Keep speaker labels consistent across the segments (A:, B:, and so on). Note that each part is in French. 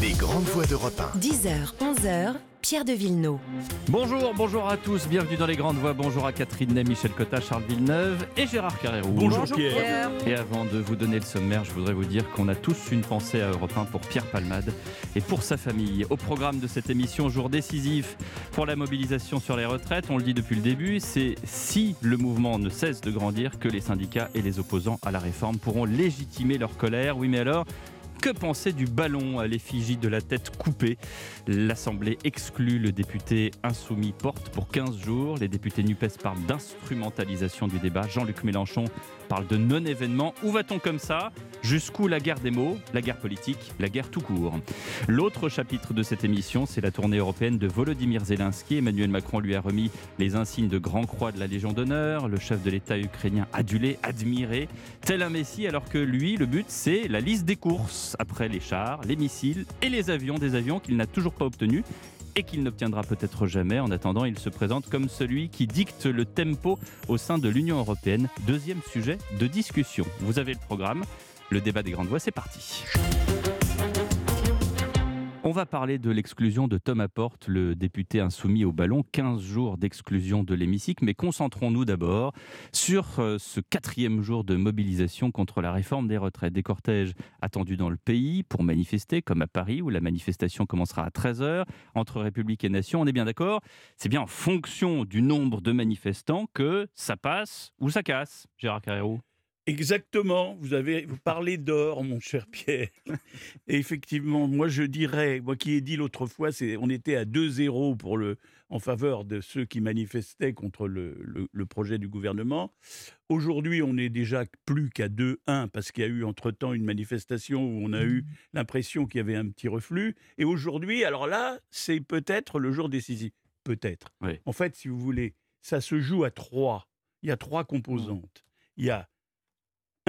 A: Les grandes voix d'Europe 1.
B: 10h, 11h, Pierre de Villeneuve.
C: Bonjour, bonjour à tous, bienvenue dans les grandes voix. Bonjour à Catherine Ney, Michel Cotta, Charles Villeneuve et Gérard Carrérou.
D: Bonjour, Pierre.
C: Et avant de vous donner le sommaire, je voudrais vous dire qu'on a tous une pensée à Europe 1 pour Pierre Palmade et pour sa famille. Au programme de cette émission, jour décisif pour la mobilisation sur les retraites, on le dit depuis le début, c'est si le mouvement ne cesse de grandir que les syndicats et les opposants à la réforme pourront légitimer leur colère. Oui, mais alors que penser du ballon à l'effigie de la tête coupée? L'Assemblée exclut le député insoumis porte pour 15 jours. Les députés NUPES parlent d'instrumentalisation du débat. Jean-Luc Mélenchon parle de non-événement. Où va-t-on comme ça? Jusqu'où la guerre des mots, la guerre politique, la guerre tout court? L'autre chapitre de cette émission, c'est la tournée européenne de Volodymyr Zelensky. Emmanuel Macron lui a remis les insignes de Grand Croix de la Légion d'honneur. Le chef de l'État ukrainien adulé, admiré, tel un messie, alors que lui, le but, c'est la liste des courses. Après les chars, les missiles et les avions, des avions qu'il n'a toujours pas obtenus et qu'il n'obtiendra peut-être jamais. En attendant, il se présente comme celui qui dicte le tempo au sein de l'Union européenne. Deuxième sujet de discussion. Vous avez le programme. Le débat des grandes voix, c'est parti. On va parler de l'exclusion de Thomas Porte, le député insoumis au ballon. 15 jours d'exclusion de l'hémicycle. Mais concentrons-nous d'abord sur euh, ce quatrième jour de mobilisation contre la réforme des retraites. Des cortèges attendus dans le pays pour manifester, comme à Paris, où la manifestation commencera à 13h. Entre République et Nation, on est bien d'accord C'est bien en fonction du nombre de manifestants que ça passe ou ça casse, Gérard Carrérou
D: Exactement, vous avez vous parlez d'or, mon cher Pierre. Et effectivement, moi je dirais, moi qui ai dit l'autre fois, c'est on était à 2-0 pour le en faveur de ceux qui manifestaient contre le, le- le projet du gouvernement. Aujourd'hui, on est déjà plus qu'à 2-1 parce qu'il y a eu entre-temps une manifestation où on a eu l'impression qu'il y avait un petit reflux. Et aujourd'hui, alors là, c'est peut-être le jour décisif. Peut-être.
C: Oui.
D: En fait, si vous voulez, ça se joue à trois. Il y a trois composantes. Il y a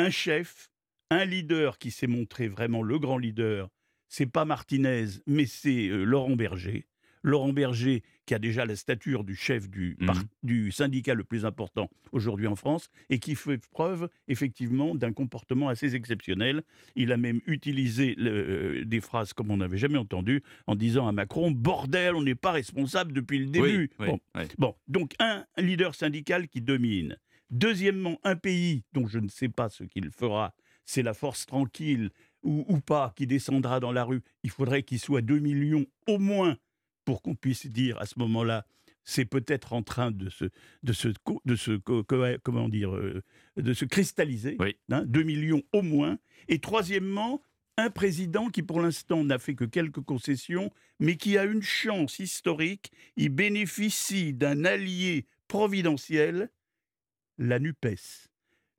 D: un chef, un leader qui s'est montré vraiment le grand leader. C'est pas Martinez, mais c'est euh, Laurent Berger. Laurent Berger, qui a déjà la stature du chef du, par- du syndicat le plus important aujourd'hui en France, et qui fait preuve effectivement d'un comportement assez exceptionnel. Il a même utilisé le- euh, des phrases comme on n'avait jamais entendu, en disant à Macron Bordel, on n'est pas responsable depuis le début.
C: Oui, oui,
D: Bon,
C: oui.
D: Bon, donc un leader syndical qui domine. Deuxièmement, un pays dont je ne sais pas ce qu'il fera, c'est la force tranquille ou, ou pas qui descendra dans la rue. Il faudrait qu'il soit 2 millions au moins pour qu'on puisse dire à ce moment-là, c'est peut-être en train de se, de se, de se co- co- comment dire, euh, de se cristalliser.
C: Oui.
D: hein, 2 millions au moins. Et troisièmement, un président qui pour l'instant n'a fait que quelques concessions, mais qui a une chance historique. Il bénéficie d'un allié providentiel, la NUPES.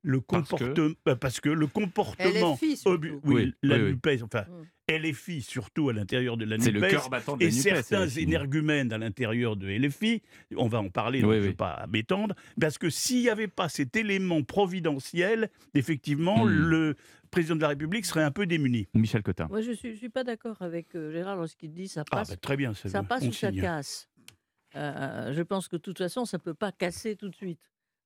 D: Le
C: Parce que
D: comportement, bah, parce que le comportement,
E: LFI
D: oui,
C: Oui,
D: la
C: oui, oui.
D: NUPES, enfin,
E: Mm.
D: LFI surtout à l'intérieur de la
C: C'est le
D: NUPES,
C: cœur battant de la
D: et
C: NUPES,
D: certains énergumènes à l'intérieur de LFI, on va en parler, donc
C: Oui,
D: je ne
C: oui.
D: vais pas m'étendre, parce que s'il n'y avait pas cet élément providentiel, effectivement,
C: Hmm.
D: le président de la République serait un peu démuni.
C: Michel Cotin.
E: Moi, je ne suis, pas d'accord avec euh, Gérard lorsqu'il dit ça
D: Ah,
E: passe,
D: bah, très bien, ça,
E: ça passe ou ça casse. Euh, je pense que de toute façon, ça ne peut pas casser tout de suite.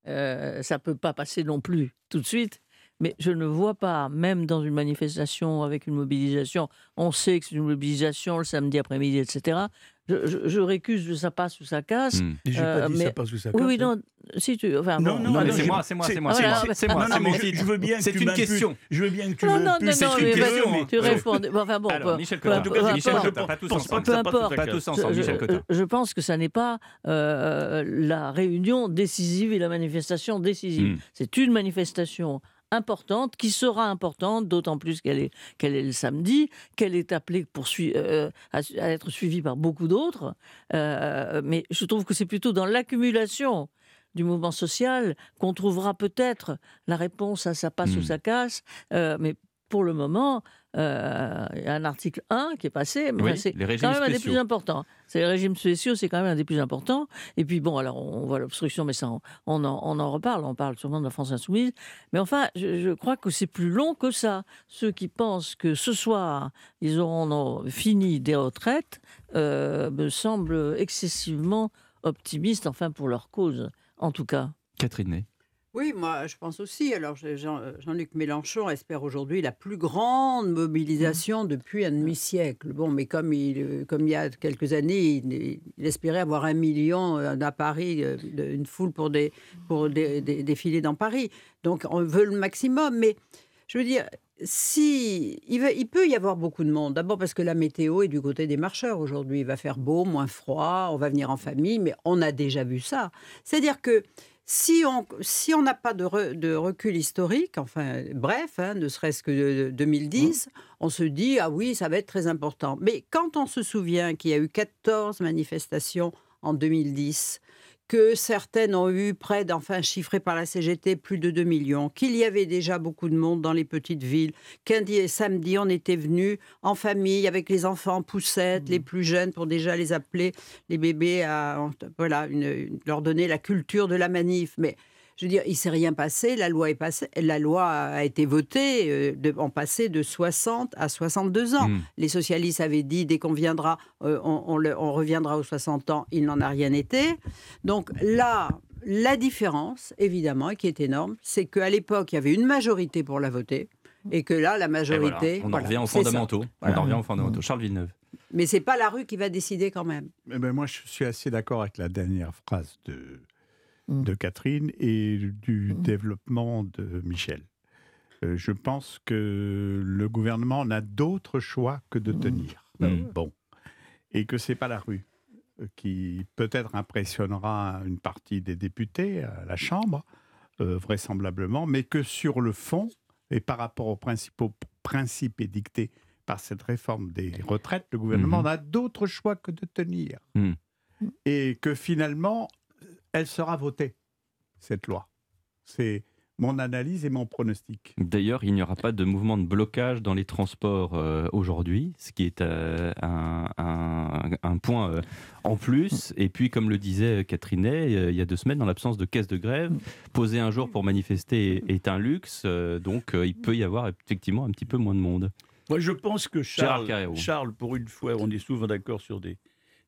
E: Euh, ça ne peut pas passer non plus tout de suite. Mais je ne vois pas, même dans une manifestation avec une mobilisation, on sait que c'est une mobilisation le samedi après-midi, etc. Je, je- je récuse de ça passe ou ça casse.
D: Et J'ai
E: Euh,
D: pas dit
E: mais-
D: ça parce que ça
E: Oui, oui,
D: casse, hein.
E: non, si tu. Enfin,
D: Non,
E: bon,
D: non,
C: Non, c'est moi, c'est moi, c'est moi,
D: c'est-
C: moi, c'est moi,
D: Non,
C: c'est
D: non,
C: mon
D: mais je, veux bien que
C: C'est une question.
D: Je veux bien que tu
E: Non, non, non.
C: C'est
E: non,
C: une
E: mais
C: question.
E: vas-y, tu
C: Oui.
E: réponds. Enfin bon,
C: Alors, Michel Cotin,
D: En tout cas,
C: Michel. Cotin, pas tous ensemble.
D: que ça
E: Peu
D: passe ou
E: importe.
C: Pas tous ensemble,
E: je,
C: Michel Cotin.
E: je pense que ça n'est pas euh, la réunion décisive et la manifestation décisive.
C: Hmm.
E: C'est une manifestation importante, qui sera importante, d'autant plus qu'elle est, qu'elle est le samedi, qu'elle est appelée pour sui- euh, à, à être suivie par beaucoup d'autres. Euh, mais je trouve que c'est plutôt dans l'accumulation du mouvement social qu'on trouvera peut-être la réponse à ça passe
C: Hmm.
E: ou ça casse. Euh, mais pour le moment, euh, il y a un article 1 qui est passé, mais
C: Oui,
E: c'est quand même un des plus importants. C'est les régimes spéciaux, c'est quand même un des plus importants. Et puis bon, alors on voit l'obstruction, mais ça, on, on en, on en reparle. On parle sûrement de la France insoumise. Mais enfin, je, je crois que c'est plus long que ça. Ceux qui pensent que ce soir, ils auront fini des retraites, euh, me semblent excessivement optimistes, enfin pour leur cause, en tout cas.
C: Catherine Ney.
A: Oui, moi, je pense aussi. Alors, Jean- Jean-Luc Mélenchon espère aujourd'hui la plus grande mobilisation depuis un demi-siècle. Bon, mais comme il, euh, comme il y a quelques années, il, il espérait avoir un million euh, à Paris, euh, de- une foule pour, des, pour des- des- défiler dans Paris. Donc, on veut le maximum. Mais je veux dire, si il, va- il peut y avoir beaucoup de monde. D'abord parce que la météo est du côté des marcheurs aujourd'hui. Il va faire beau, moins froid, on va venir en famille, mais on a déjà vu ça. C'est-à-dire que si on si on n'a pas de, re- de recul historique, enfin bref, hein, ne serait-ce que de 2010, on se dit ah oui, ça va être très important. Mais quand on se souvient qu'il y a eu 14 manifestations en 2010, que certaines ont eu près d'enfin chiffré par la CGT plus de 2 millions, qu'il y avait déjà beaucoup de monde dans les petites villes, qu'un di- samedi on était venu en famille avec les enfants poussettes, les plus jeunes pour déjà les appeler les bébés à voilà une- une- leur donner la culture de la manif. Mais je veux dire, il s'est rien passé. La loi est passée. La loi a été votée euh, de, en passé de 60 à 62 ans.
C: Mm.
A: Les socialistes avaient dit dès qu'on viendra, euh, on, on le- on reviendra aux 60 ans. Il n'en a rien été. Donc là, la différence, évidemment, et qui est énorme, c'est qu'à l'époque, il y avait une majorité pour la voter. Et que là, la majorité.
C: voilà, on en
A: voilà,
C: revient aux fondamentaux.
A: Voilà.
C: On en revient aux fondamentaux. Charles Villeneuve.
A: Mais c'est pas la rue qui va décider quand même.
F: Eh ben, moi, je suis assez d'accord avec la dernière phrase de,
E: Mm.
F: de Catherine et du
E: Mm.
F: développement de Michel. Euh, je pense que le gouvernement n'a d'autre choix que de tenir.
C: Mm.
F: Bon. Et que c'est pas la rue euh, qui peut-être impressionnera une partie des députés à la Chambre, euh, vraisemblablement, mais que sur le fond, et par rapport aux principaux principes édictés par cette réforme des retraites, le gouvernement n'a d'autre choix que de tenir. Et que finalement, elle sera votée, cette loi. C'est mon analyse et mon pronostic.
C: D'ailleurs, il n'y aura pas de mouvement de blocage dans les transports euh, aujourd'hui, ce qui est euh, un, un- un point euh, en plus. Et puis, comme le disait Catherine euh, il y a deux semaines, dans l'absence de caisse de grève, poser un jour pour manifester est, un luxe. euh, donc, euh, il peut y avoir effectivement un petit peu moins de monde.
D: Moi, je pense que Charles. Charles, pour une fois, on est souvent d'accord sur des,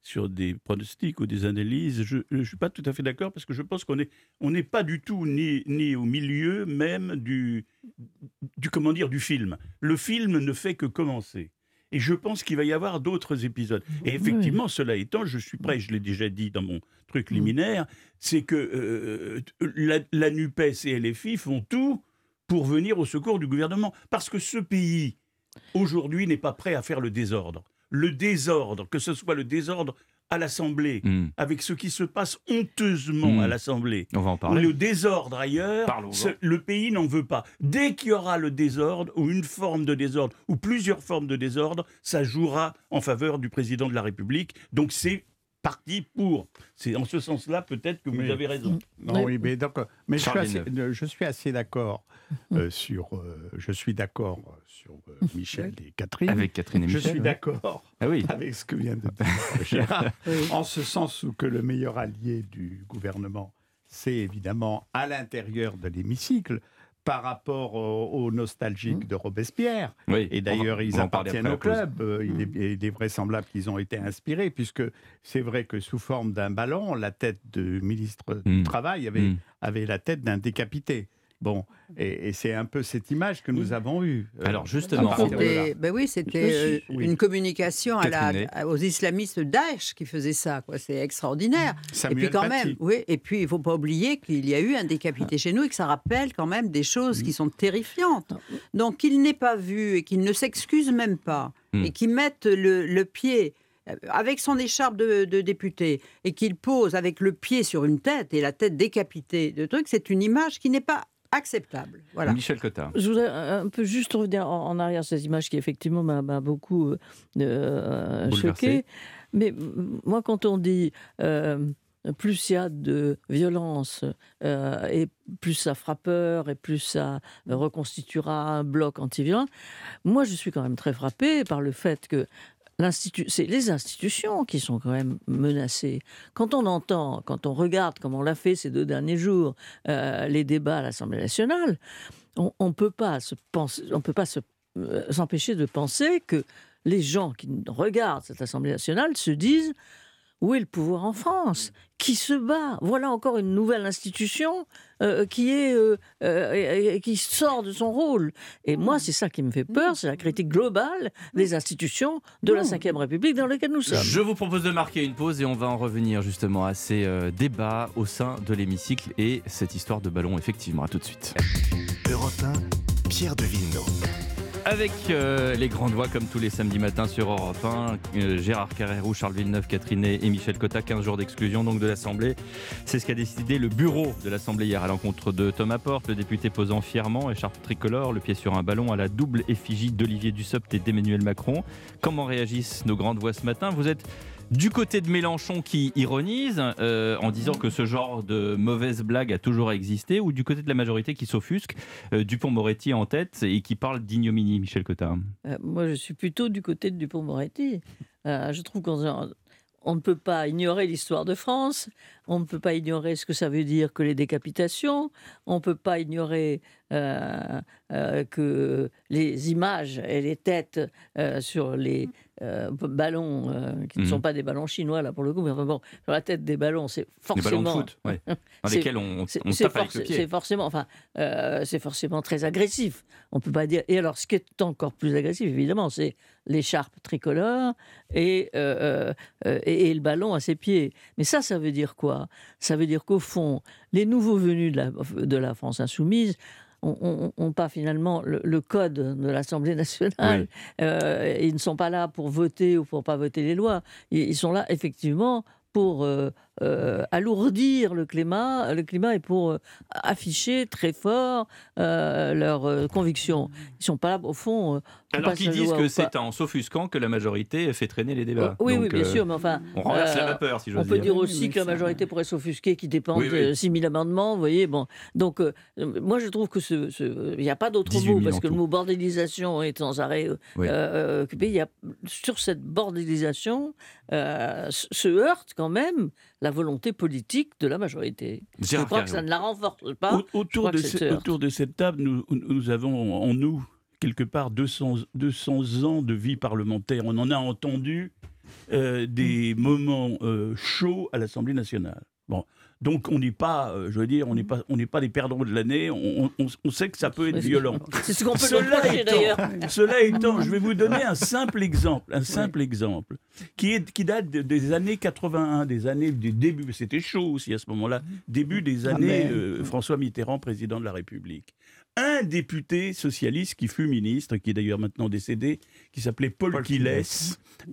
D: sur des pronostics ou des analyses. Je ne suis pas tout à fait d'accord parce que je pense qu'on n'est on n'est pas du tout ni, ni au milieu même du, du, comment dire, du film. Le film ne fait que commencer. Et je pense qu'il va y avoir d'autres épisodes. Et effectivement, cela étant, je suis prêt, je l'ai déjà dit dans mon truc liminaire, c'est que euh, la, la NUPES et LFI font tout pour venir au secours du gouvernement. Parce que ce pays, aujourd'hui, n'est pas prêt à faire le désordre. Le désordre, que ce soit le désordre à l'Assemblée,
C: Hmm,
D: avec ce qui se passe honteusement
C: Mm.
D: à l'Assemblée,
C: on va en parler.
D: le désordre ailleurs, ce- le pays n'en veut pas. Dès qu'il y aura le désordre, ou une forme de désordre, ou plusieurs formes de désordre, ça jouera en faveur du président de la République. Donc c'est parti pour. C'est en ce sens-là peut-être que vous
F: Mais-
D: avez raison.
F: Non,
E: Oui.
F: mais donc, mais je suis, assez, euh, je suis assez d'accord euh, sur, euh, je suis d'accord sur euh, Michel et Catherine.
C: Avec Catherine et
F: je
C: Michel.
F: suis
C: ouais.
F: d'accord
C: Ah oui.
F: avec ce que vient de dire Gérard, en ce sens où que le meilleur allié du gouvernement, c'est évidemment à l'intérieur de l'hémicycle par rapport aux, aux nostalgiques de Robespierre.
C: oui.
F: Et d'ailleurs, ils appartiennent au club. Euh, il, est, il est vraisemblable qu'ils ont été inspirés, puisque c'est vrai que sous forme d'un ballon, la tête du ministre du Travail avait,
C: Hmm.
F: avait la tête d'un décapité. Bon, et, et c'est un peu cette image que nous avons eue. euh,
C: Alors, justement.
A: C'était- ben oui, c'était euh, une communication à la-
C: Catherine
A: à- aux islamistes Daesh qui faisaient ça. quoi. C'est extraordinaire. et puis quand
F: Paty.
A: même, oui. Et puis il faut pas oublier qu'il y a eu un décapité chez nous et que ça rappelle quand même des choses qui sont terrifiantes. Donc qu'il n'ait pas vu et qu'il ne s'excuse même pas
C: Mm.
A: et qu'il mette le, le pied euh, avec son écharpe de, de député et qu'il pose avec le pied sur une tête et la tête décapitée de trucs, c'est une image qui n'est pas acceptable. Voilà.
C: Michel Cotta.
E: Je voudrais un peu juste revenir en, en arrière sur cette image qui effectivement m'a beaucoup euh, euh, choqué. Mais moi, quand on dit euh, plus il y a de violence euh, et plus ça fera peur et plus ça reconstituera un bloc anti-violent, moi je suis quand même très frappée par le fait que c'est les institutions qui sont quand même menacées. Quand on entend, quand on regarde comme on l'a fait ces deux derniers jours, euh, les débats à l'Assemblée nationale, on ne peut pas euh, s'empêcher de penser que les gens qui regardent cette Assemblée nationale se disent où est le pouvoir en France? Qui se bat? Voilà encore une nouvelle institution euh, qui, est, euh, euh, qui sort de son rôle. Et moi, c'est ça qui me fait peur, c'est la critique globale des institutions de la Ve République dans laquelle nous sommes.
C: Je vous propose de marquer une pause et on va en revenir justement à ces euh, débats au sein de l'hémicycle et cette histoire de ballon, effectivement. À tout de suite.
G: Europe 1, Pierre de Villeneuve.
C: Avec euh, les grandes voix comme tous les samedis matins sur Europe 1, euh, Gérard Carrérou, Charles Villeneuve, Catherine et Michel Cotta, 15 jours d'exclusion donc de l'Assemblée. C'est ce qu'a décidé le bureau de l'Assemblée hier à l'encontre de Thomas Porte, le député posant fièrement, écharpe tricolore, le pied sur un ballon à la double effigie d'Olivier Dussopt et d'Emmanuel Macron. Comment réagissent nos grandes voix ce matin? Vous êtes du côté de Mélenchon qui ironise euh, en disant que ce genre de mauvaise blague a toujours existé, ou du côté de la majorité qui s'offusque, euh, Dupont-Moretti en tête et qui parle d'ignominie, Michel Cotta
E: Euh, moi, je suis plutôt du côté de Dupont-Moretti. Je trouve qu'on on ne peut pas ignorer l'histoire de France, on ne peut pas ignorer ce que ça veut dire que les décapitations, on ne peut pas ignorer que les images et les têtes sur les euh, ballons, euh, qui ne
C: Mhm.
E: sont pas des ballons chinois là pour le coup, mais enfin bon, sur la tête des ballons, c'est
C: Des ballons
E: forcément...
C: de foot, ouais, dans lesquels on, on tape
E: forc- c'est forcément, enfin, euh, c'est forcément très agressif. On peut pas dire. Et alors, ce qui est encore plus agressif, évidemment, c'est l'écharpe tricolore et, et, et le ballon à ses pieds. Mais ça, ça veut dire quoi? Ça veut dire qu'au fond, les nouveaux venus de la, de la France insoumise n'ont pas finalement le, le code de l'Assemblée nationale. Euh, ils ne sont pas là pour voter ou pour pas voter les lois. Ils, ils sont là effectivement pour euh, euh, alourdir le climat, le climat et pour euh, afficher très fort euh, leurs euh, convictions. Ils sont pas là au fond. euh, on
C: Alors qu'ils disent que c'est en s'offusquant que la majorité fait traîner les débats.
E: Oui, oui,
C: Donc,
E: bien
C: euh,
E: sûr, mais enfin.
C: On renverse la vapeur, si
E: On
C: j'ose
E: peut dire
A: Oui,
E: aussi
A: oui,
E: que la majorité pourrait s'offusquer, qui dépend
C: Oui, oui.
E: de 6 000 amendements, vous voyez. Bon. Donc, euh, moi, je trouve que ce, il n'y a pas d'autre
C: 18
E: mot,
C: 000
E: parce que le mot bordélisation est sans arrêt euh,
C: Oui.
E: euh, occupé. Il y a, sur cette bordélisation euh, se- se heurte quand même la volonté politique de la majorité.
C: Gérard
E: je crois que ça ne la renforce pas.
D: Au- autour, de ce- autour cette table, nous, nous avons en nous, quelque part, 200, 200 ans de vie parlementaire. On en a entendu euh, des moments euh, chauds à l'Assemblée nationale. Bon. Donc on n'est pas, euh, je veux dire, on n'est pas, on n'est pas les perdants de l'année. On, on- on sait que ça peut être violent.
E: C'est ce qu'on peut
D: Cela
E: le d'ailleurs.
D: Cela étant, je vais vous donner un simple exemple, un simple exemple, qui, est, qui date de- des années 81, des années du début, c'était chaud aussi à ce moment-là, début des
F: Ah,
D: années
F: mais-
D: euh, François Mitterrand, président de la République. Un député socialiste qui fut ministre, qui est d'ailleurs maintenant décédé, qui s'appelait Paul,
F: Paul
D: Quilles,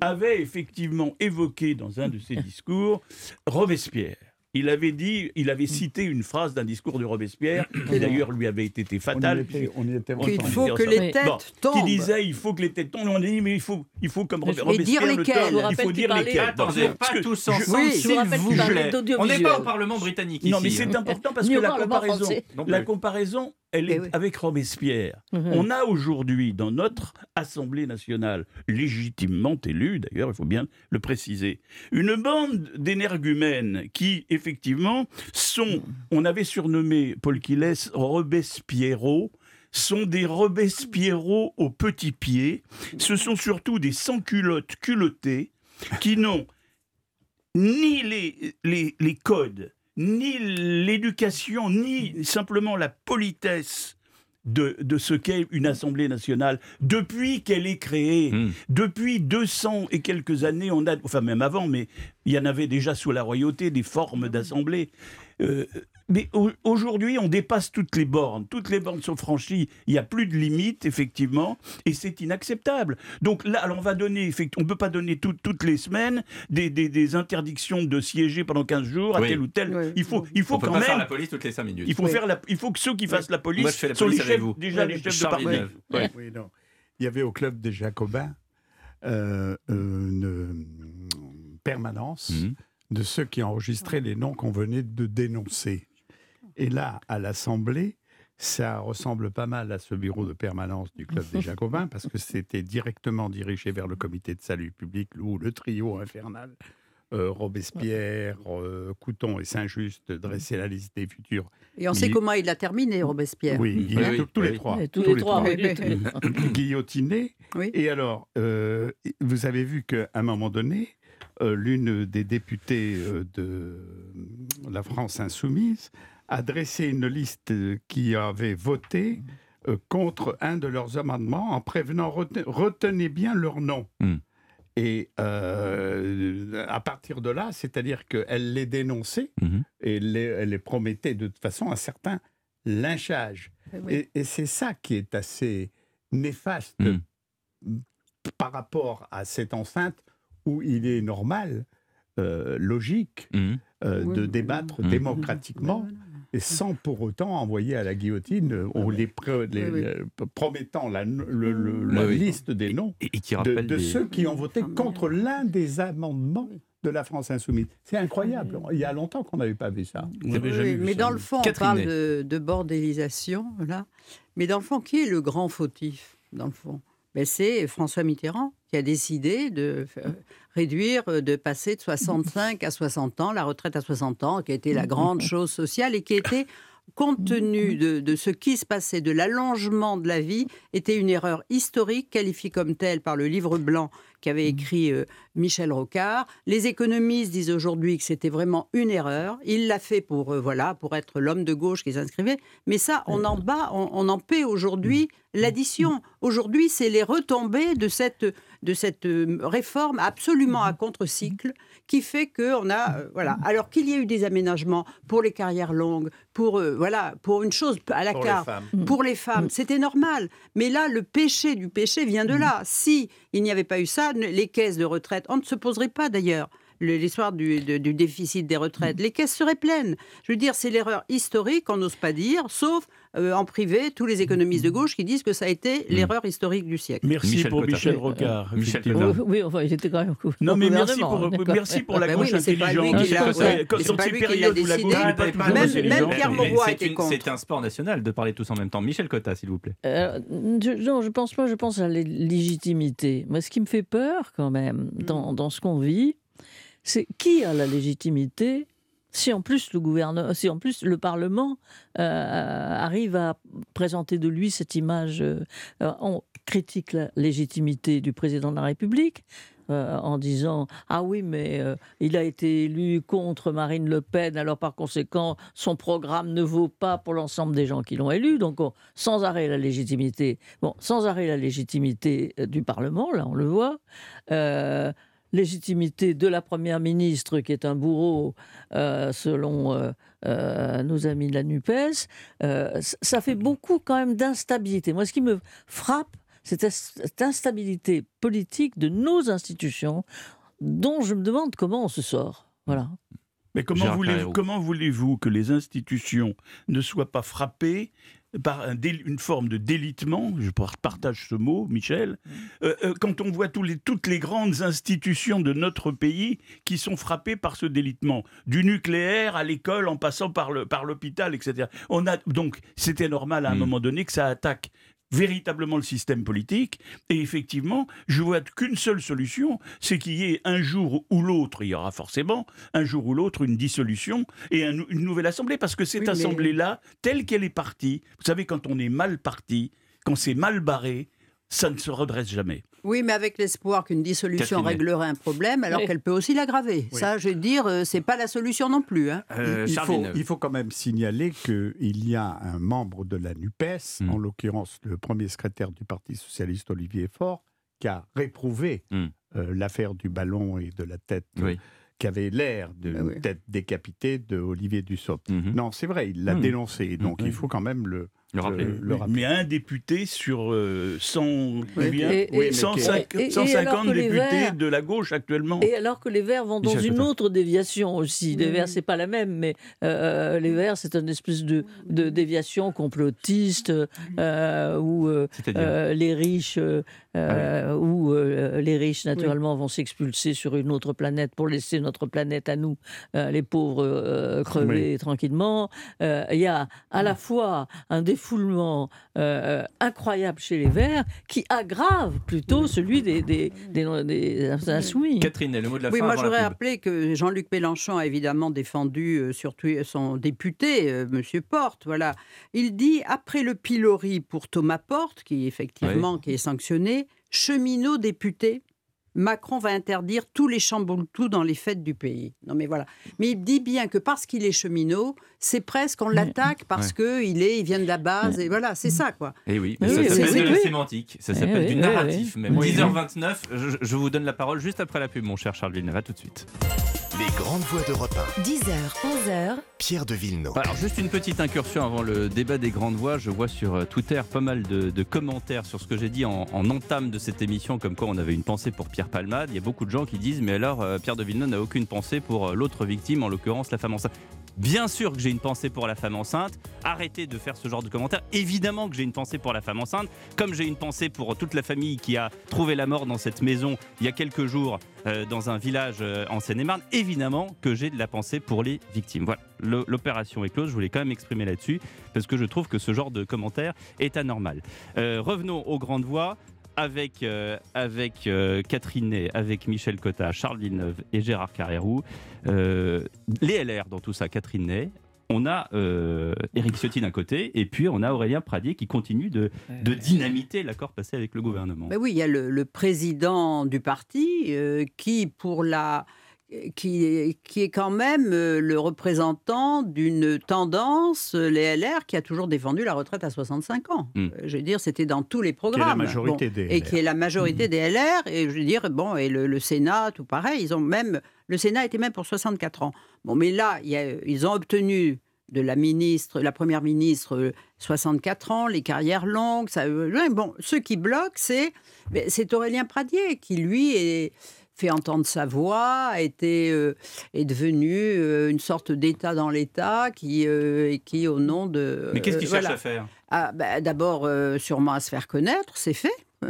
D: avait effectivement évoqué dans un de ses discours Robespierre. Il avait dit, il avait cité une phrase d'un discours de Robespierre, qui d'ailleurs lui avait été
F: On y
D: fatale.
F: était, on y était
D: On
A: Qu'il
F: ensemble.
A: faut que les têtes
D: Bon,
A: tombent.
D: qui disait il faut que les têtes tombent. On a dit mais il faut, il faut comme
E: Mais
D: Robespierre
A: Et dire
D: le il faut dire.
C: Attendez,
D: Parce
C: pas
D: que
C: tous ensemble,
A: Oui,
C: s'il
E: vous
C: plaît. On n'est pas au Parlement britannique
D: Non, mais
C: ici.
D: c'est
C: hein.
D: important parce que la comparaison, la comparaison, elle est
A: Eh oui.
D: avec Robespierre.
E: Mhm.
D: On a aujourd'hui dans notre Assemblée nationale, légitimement élue d'ailleurs, il faut bien le préciser, une bande d'énergumènes qui, effectivement, sont, on avait surnommé Paul Quilles Robespierro, sont des Robespierro aux petits pieds. Ce sont surtout des sans-culottes culottés qui n'ont ni les, les, les codes, ni l'éducation, ni simplement la politesse de, de ce qu'est une Assemblée nationale depuis qu'elle est créée.
C: Hmm.
D: Depuis 200 et quelques années, on a, enfin même avant, mais il y en avait déjà sous la royauté des formes d'assemblée. Euh, mais au- aujourd'hui, on dépasse toutes les bornes. Toutes les bornes sont franchies. Il n'y a plus de limites, effectivement, et c'est inacceptable. Donc là, alors on va donner, on ne peut pas donner tout- toutes les semaines des, des- des interdictions de siéger pendant 15 jours à
C: Oui.
D: tel ou tel.
A: Oui.
D: Il faut, il faut
C: On peut
D: quand
C: faire
D: même.
C: la police toutes les 5 minutes.
D: Il faut,
A: Oui.
D: faire la, il faut que ceux qui fassent la police
C: Moi, je fais la
D: sont
C: police
D: les chefs,
C: vous.
D: déjà
A: Oui.
D: les chefs
C: Charles
D: de parti.
F: Il y avait au club des Jacobins euh, une euh, permanence
C: Mhm.
F: De ceux qui enregistraient les noms qu'on venait de dénoncer. Et là, à l'Assemblée, ça ressemble pas mal à ce bureau de permanence du Club des Jacobins, parce que c'était directement dirigé vers le comité de salut public, où le trio infernal, euh, Robespierre, euh, Couton et Saint-Just, dressaient la liste des futurs.
A: Et on sait
F: Il-
A: comment il a terminé, Robespierre.
F: Oui, il tous- les trois.
E: Et tous les trois,
A: oui.
F: guillotinés.
A: Oui.
F: Et alors, euh, vous avez vu qu'à un moment donné, euh, l'une des députées euh, de la France insoumise a dressé une liste euh, qui avait voté euh, contre un de leurs amendements en prévenant rete- retenez bien leur nom.
C: Hmm.
F: Et euh, à partir de là, c'est-à-dire qu'elle les dénonçait
C: Mhm.
F: et les, elle les promettait de toute façon un certain lynchage.
A: Oui.
F: Et, et c'est ça qui est assez néfaste
C: Mm.
F: par rapport à cette enceinte où il est normal, euh, logique,
C: Mhm.
F: euh,
A: Oui,
F: de
A: oui,
F: débattre
C: oui.
F: démocratiquement
A: Voilà.
F: et sans pour autant envoyer à la guillotine ou les, pré- les-
A: Oui, oui.
F: les- promettant la, le- le-
C: Oui,
F: la
C: oui.
F: liste des noms
C: Et, et qui
F: de,
C: rappelle
F: de
C: des-
F: ceux qui ont voté contre l'un des amendements de la France insoumise. C'est incroyable. Il y a longtemps qu'on n'avait pas vu ça.
D: Vous n'avez
A: Oui,
D: vu
A: mais
D: ça,
A: dans le fond, on
C: Catherine
A: parle
C: Ney.
A: de, de bordélisation, voilà. Mais dans le fond, qui est le grand fautif, dans le fond? Ben, C'est François Mitterrand qui a décidé de euh, réduire, euh, de passer de 65 à 60 ans, la retraite à 60 ans, qui a été la grande chose sociale et qui était, compte tenu de, ce qui se passait, de l'allongement de la vie, était une erreur historique, qualifiée comme telle par le livre blanc qu'avait écrit euh, Michel Rocard. Les économistes disent aujourd'hui que c'était vraiment une erreur. Il l'a fait pour voilà pour être l'homme de gauche qui s'inscrivait. Mais ça, on en bat, on en paie aujourd'hui l'addition. Aujourd'hui, c'est les retombées de cette de cette euh, réforme absolument à contre-cycle qui fait que on a euh, voilà. Alors qu'il y ait eu des aménagements pour les carrières longues, pour euh, voilà pour une chose à la
F: Pour les
A: carte,
F: femmes.
A: pour les femmes, c'était normal. Mais là, le péché du péché vient de là. Si il n'y avait pas eu ça, les caisses de retraite, on ne se poserait pas d'ailleurs le- l'histoire du, déficit des retraites. Les caisses seraient pleines. Je veux dire, c'est l'erreur historique, on n'ose pas dire, sauf euh, en privé, tous les économistes de gauche qui disent que ça a été l'erreur historique du siècle.
D: Merci
C: Michel
D: pour
C: Cotta.
D: Michel Rocard.
C: Michel
D: effectivement.
C: Cotta.
E: Oui, enfin, il était quand même. au
D: Non, mais merci pour,
E: d'accord.
D: merci pour la
A: Ben oui,
D: gauche intelligente. Dans ces
A: l'a
D: périodes où la
A: décidé.
D: gauche n'est pas
A: Même-
D: toujours
A: même
D: intelligente.
A: Pierre Mauroy
C: C'est
A: était
C: une-
A: contre.
C: C'est un sport national de parler tous en même temps. Michel Cotta, s'il vous plaît.
E: Euh, non, je pense pas, je pense à la légitimité. Moi, ce qui me fait peur, quand même, dans, dans ce qu'on vit, c'est qui a la légitimité si en plus le si en plus le Parlement euh, arrive à présenter de lui cette image, euh, euh, on critique la légitimité du président de la République. en disant ah oui mais il a été élu contre Marine Le Pen alors par conséquent son programme ne vaut pas pour l'ensemble des gens qui l'ont élu donc on- sans arrêt la légitimité bon sans arrêt la légitimité du Parlement là on le voit légitimité de la première ministre qui est un bourreau euh, selon euh, euh, nos amis de la NUPES, ça fait beaucoup quand même d'instabilité. Moi, ce qui me frappe, c'est cette instabilité politique de nos institutions dont je me demande comment on se sort. Voilà.
D: Mais comment voulez-vous
C: Carrérou.
D: comment voulez-vous que les institutions ne soient pas frappées par un une forme de délitement? Je par- partage ce mot, Michel. euh, euh, quand on voit tous les- toutes les grandes institutions de notre pays qui sont frappées par ce délitement, du nucléaire à l'école, en passant par le par l'hôpital, etc. On a donc c'était normal à un
C: Mm.
D: moment donné que ça attaque véritablement le système politique. Et effectivement, je vois qu'une seule solution, c'est qu'il y ait un jour ou l'autre, il y aura forcément un jour ou l'autre une dissolution et un- une nouvelle assemblée. Parce que cette
A: Oui, mais-
D: assemblée-là, telle qu'elle est partie, vous savez, quand on est mal parti, quand c'est mal barré, ça ne se redresse jamais.
A: Oui, mais avec l'espoir qu'une dissolution
C: Catherine.
A: réglerait un problème, alors
E: Oui.
A: qu'elle peut aussi l'aggraver.
F: Oui.
A: Ça, je veux dire, euh, c'est pas la solution non plus. hein.
C: Euh,
F: il, faut,
C: Villeneuve.
F: il faut quand même signaler qu'il y a un membre de la NUPES,
C: Mm.
F: en l'occurrence le premier secrétaire du Parti socialiste Olivier Faure, qui a réprouvé
C: Mm.
F: euh, l'affaire du ballon et de la tête,
C: Oui.
F: qui avait l'air d'une
A: Ah oui.
F: tête décapitée de Olivier Dussopt.
C: Mhm.
F: Non, c'est vrai, il l'a
C: Mm.
F: dénoncé, donc
D: Mm.
F: il faut quand même le,
C: Le rappeler.
F: le- le
D: Oui,
F: rappeler.
D: mais un député sur euh, 100, combien
E: Et- et-
F: Oui, mais
D: 105
E: et- et- et
D: 150
E: alors que les
D: députés
E: Verts-
D: de la gauche actuellement.
E: Et alors que les Verts vont dans
C: Michel
E: une autre déviation aussi. Les. Verts, c'est pas la même, mais euh, les Verts, c'est une espèce de, de déviation complotiste euh, où euh, euh, les riches, euh, euh, où euh, les riches naturellement vont s'expulser sur une autre planète pour laisser notre planète à nous, euh, les pauvres, euh, crever tranquillement. Euh, Il y a à la fois un défoulement euh, incroyable chez les Verts qui aggrave plutôt celui des, des, des, des insoumis.
C: Catherine, le mot de la
A: Oui,
C: fin
A: moi voudrais
C: la pub.
A: rappeler que Jean-Luc Mélenchon a évidemment défendu euh, surtout son député, euh, Monsieur Porte. Voilà, il dit après le pilori pour Thomas Porte, qui effectivement qui est sanctionné, cheminot député. Macron va interdire tous les chamboule-tout dans les fêtes du pays. Non mais voilà. Mais il dit bien que parce qu'il est cheminot, c'est presque on l'attaque parce que il est, il vient de la base et voilà, c'est ça quoi.
C: Et oui,
E: Oui,
C: ça
E: oui,
C: s'appelle
E: oui,
C: de la sémantique, ça
E: Eh
C: s'appelle
E: oui,
C: du
E: oui,
C: narratif
E: oui.
C: même.
E: Oui.
C: 10h29, je, je vous donne la parole juste après la pub, mon cher Charles Villeneuve. À tout de suite.
G: Les grandes voix d'Europe
B: 10h, 11h,
G: 1. Pierre de Villeneuve.
C: Alors juste une petite incursion avant le débat des grandes voix. Je vois sur euh, Twitter pas mal de, de commentaires sur ce que j'ai dit en, en entame de cette émission, comme quoi on avait une pensée pour Pierre Palmade. Il y a beaucoup de gens qui disent mais alors euh, Pierre de Villeneuve n'a aucune pensée pour euh, l'autre victime, en l'occurrence la femme enceinte. Bien sûr que j'ai une pensée pour la femme enceinte. Arrêtez de faire ce genre de commentaires. Évidemment que j'ai une pensée pour la femme enceinte, comme j'ai une pensée pour toute la famille qui a trouvé la mort dans cette maison il y a quelques jours euh, dans un village en Seine-et-Marne. Évidemment que j'ai de la pensée pour les victimes. Voilà, l'opération est close. Je voulais quand même exprimer là-dessus parce que je trouve que ce genre de commentaire est anormal. Revenons aux grandes voix. Avec, euh, avec euh, Catherine Ney, avec Michel Cotta, Charles Villeneuve et Gérard Carrérou. Euh, les LR dans tout ça, Catherine Ney. On a euh, Éric Ciotti d'un côté, et puis on a Aurélien Pradier qui continue de, de dynamiter l'accord passé avec le gouvernement.
A: Ben oui, il y a le, le président du parti euh, qui, pour la, qui, qui est quand même euh, le représentant d'une tendance, euh, les LR, qui a toujours défendu la retraite à 65 ans.
C: Mm.
A: Euh, Je veux dire, c'était dans tous les
F: Qui
A: programmes.
F: la majorité
A: Bon,
F: des
A: Et qui est la majorité des LR. Et je veux dire, bon, et le, le Sénat, tout pareil. Ils ont même, le Sénat était même pour 64 ans. Bon, mais là, il y a- ils ont obtenu de la ministre, la première ministre, euh, 64 ans, les carrières longues. Ça, bon, ceux qui c'est ben, c'est Aurélien Pradier qui, lui, est, fait entendre sa voix, a été, euh, est devenu euh, une sorte d'État dans l'État qui, euh, et qui, au nom de...
C: Mais qu'est-ce qu'il
A: euh,
C: cherche
A: voilà.
C: à faire?
A: Ah, bah, D'abord, euh, sûrement à se faire connaître, c'est fait.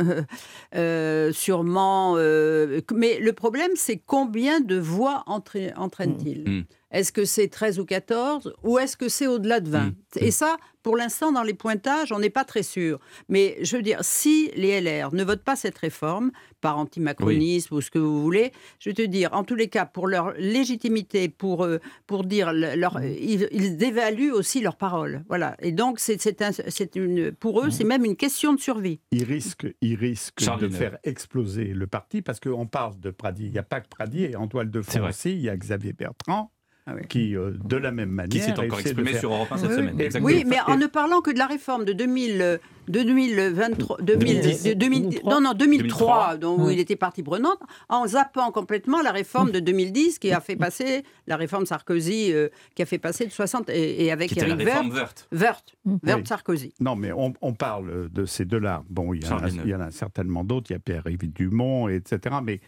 A: Euh, sûrement. euh, mais le problème, c'est combien de voix entra- entraîne-t-il?
C: Mm.
A: Est-ce que c'est 13 ou 14 ou est-ce que c'est au-delà de 20
C: Mm.
A: Et ça, pour l'instant, dans les pointages, on n'est pas très sûr. Mais je veux dire, si les LR ne votent pas cette réforme, par antimacronisme ou ce que vous voulez, je vais te dire, en tous les cas, pour leur légitimité, pour, euh, pour dire, le- leur, ils, ils dévaluent aussi leurs paroles. Voilà. Et donc, c'est c'est un- une, pour eux, c'est même une question de survie.
F: Il risque, il risque
C: Charles
F: de faire exploser le parti parce qu'on parle de Pradier. Il n'y a pas que Pradier. En toile de
C: C'est
F: fond
C: vrai.
F: aussi, il y a Xavier Bertrand
A: Ah oui.
F: qui, euh, de la même manière,
C: Qui s'est encore exprimé
F: faire-
C: sur Europe 1 cette
A: Oui,
C: semaine.
F: oui.
C: exactement.
A: Oui, mais en ne parlant que de la réforme de 2000, euh, de 2023, 2000,
C: 2010.
A: de 2000 non, non, 2003, dont il était partie prenante, en zappant complètement la réforme de 2010 qui a fait passer la réforme Sarkozy, euh, qui a fait passer de 60 et, et avec
C: Qui
A: Éric
C: réforme
A: Woerth,
C: verte.
A: Woerth, Woerth
F: Oui.
A: Sarkozy.
F: Non, mais on, on parle de ces deux-là. Bon, il y, en
C: Charles
F: a,
C: Villeneuve.
F: il y en a certainement d'autres. Il y a Pierre-Yves Dumont, etc. Mais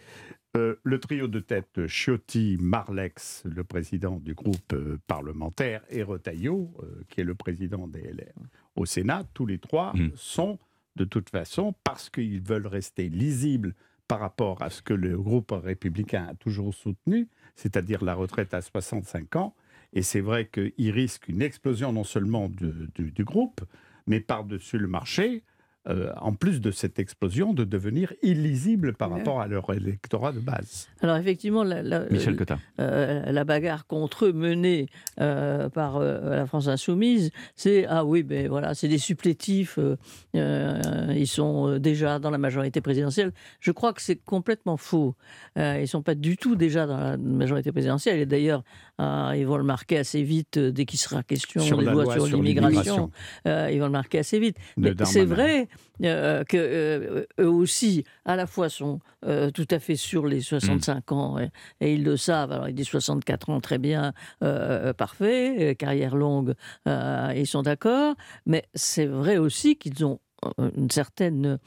F: euh, le trio de tête Ciotti, Marlex, le président du groupe euh, parlementaire, et Retailleau, euh, qui est le président des LR au Sénat, tous les trois
C: Mm.
F: sont de toute façon, parce qu'ils veulent rester lisibles par rapport à ce que le groupe républicain a toujours soutenu, c'est-à-dire la retraite à 65 ans. Et c'est vrai qu'ils risquent une explosion non seulement du groupe, mais par-dessus le marché, euh, en plus de cette explosion, de devenir illisibles par
A: Ouais.
F: rapport à leur électorat de base.
E: Alors effectivement, la, la-
C: Michel Cotta.
E: euh, la bagarre contre eux menée euh, par euh, la France insoumise, c'est ah oui, ben voilà, c'est des supplétifs, euh, euh, ils sont euh, déjà dans la majorité présidentielle. Je crois que c'est complètement faux. Euh, ils sont pas du tout déjà dans la majorité présidentielle. Et d'ailleurs, euh, ils vont le marquer assez vite euh, dès qu'il sera question
F: Sur
E: des lois
F: loi
E: sur
F: sur
E: l'immigration.
F: l'immigration.
E: Euh, ils vont le marquer assez vite. Mais c'est
F: Darmanin.
E: Euh, que euh, eux aussi, à la fois, sont euh, tout à fait sur les 65 ans et, ils le savent. Alors, ils disent 64 ans, très bien, parfait, carrière longue, ils sont d'accord. Mais c'est vrai aussi qu'ils ont une certaine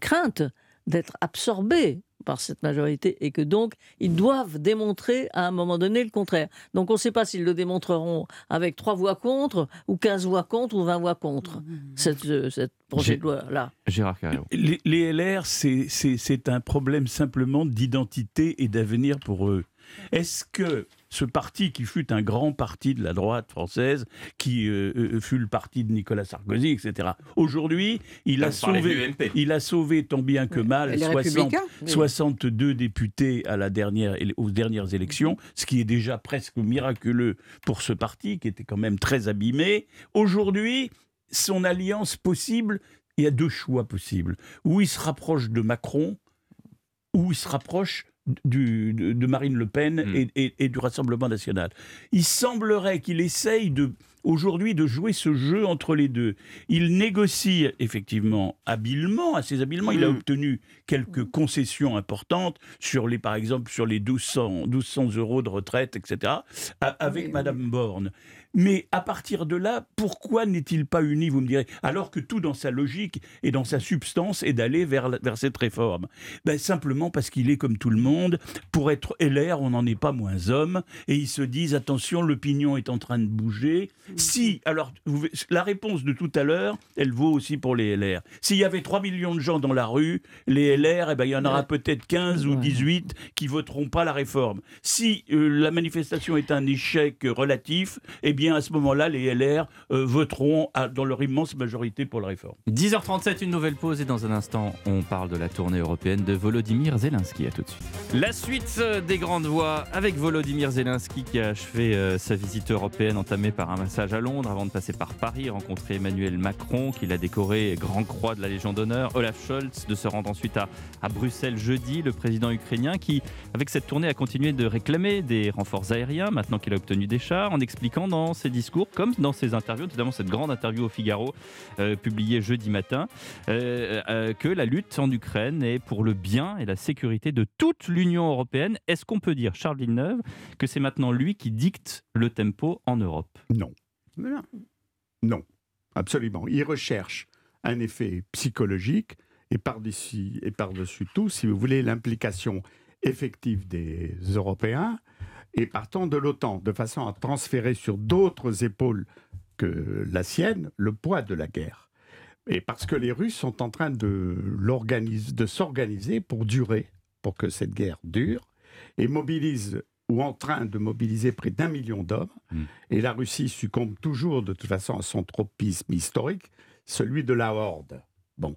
E: crainte d'être absorbés par cette majorité et que donc ils doivent démontrer à un moment donné le contraire. Donc on ne sait pas s'ils le démontreront avec trois voix contre ou 15 voix contre ou 20 voix contre cette, euh, cette projet de loi-là.
C: Gérard Carrérou.
D: Les, les LR, c'est- c'est c'est un problème simplement d'identité et d'avenir pour eux. Est-ce que ce parti qui fut un grand parti de la droite française, qui euh, euh, fut le parti de Nicolas Sarkozy, etc., aujourd'hui, il a, sauvé, il a sauvé tant bien que mal
A: Et les
D: 60,
A: Républicains
D: 62 députés à la dernière, aux dernières élections, ce qui est déjà presque miraculeux pour ce parti qui était quand même très abîmé. Aujourd'hui, son alliance possible, il y a deux choix possibles. Ou il se rapproche de Macron, où il se rapproche du, de, Marine Le Pen
C: Mm.
D: et, et- et du Rassemblement national. Il semblerait qu'il essaye de aujourd'hui de jouer ce jeu entre les deux. Il négocie effectivement habilement, assez habilement. Il a
A: Mm.
D: obtenu quelques concessions importantes sur les, par exemple, sur les 1200, 1200 euros de retraite, etc. avec
A: Oui,
D: Madame Borne. Mais à partir de là, pourquoi n'est-il pas uni, vous me direz, alors que tout dans sa logique et dans sa substance est d'aller vers, vers cette réforme? Ben, Simplement parce qu'il est comme tout le monde. Pour être LR, on n'en est pas moins homme. Et ils se disent, attention, l'opinion est en train de bouger. Si, alors, vous- la réponse de tout à l'heure, elle vaut aussi pour les LR. S'il y avait 3 millions de gens dans la rue, les LR, eh ben, il y en aura peut-être 15 ou
E: Ouais.
D: 18 qui voteront pas la réforme. Si euh, la manifestation est un échec relatif, eh bien, à ce moment-là, les LR euh, voteront à- dans leur immense majorité pour la réforme.
C: 10h37, une nouvelle pause et dans un instant, on parle de la tournée européenne de Volodymyr Zelensky. À tout de suite. La suite euh, des grandes voix avec Volodymyr Zelensky qui a achevé euh, sa visite européenne entamée par un massage à Londres avant de passer par Paris, rencontrer Emmanuel Macron qui l'a décoré Grand Croix de la Légion d'honneur, Olaf Scholz de se rendre ensuite à, à Bruxelles jeudi, le président ukrainien qui, avec cette tournée, a continué de réclamer des renforts aériens maintenant qu'il a obtenu des chars en expliquant dans ses discours comme dans ses interviews, notamment cette grande interview au Figaro euh, publiée jeudi matin, euh, euh, que la lutte en Ukraine est pour le bien et la sécurité de toute l'Union européenne. Est-ce qu'on peut dire, Charles Villeneuve, que c'est maintenant lui qui dicte le tempo en Europe?
F: Non. Non, absolument. Il recherche un effet psychologique et par-dessus tout, si vous voulez, l'implication effective des Européens et partant de l'OTAN, de façon à transférer sur d'autres épaules que la sienne le poids de la guerre. Et parce que les Russes sont en train de, s'organiser pour durer, pour que cette guerre dure, et mobilisent ou en train de mobiliser près d'un million d'hommes. Et la Russie succombe toujours de toute façon à son tropisme historique, celui de la horde. Bon.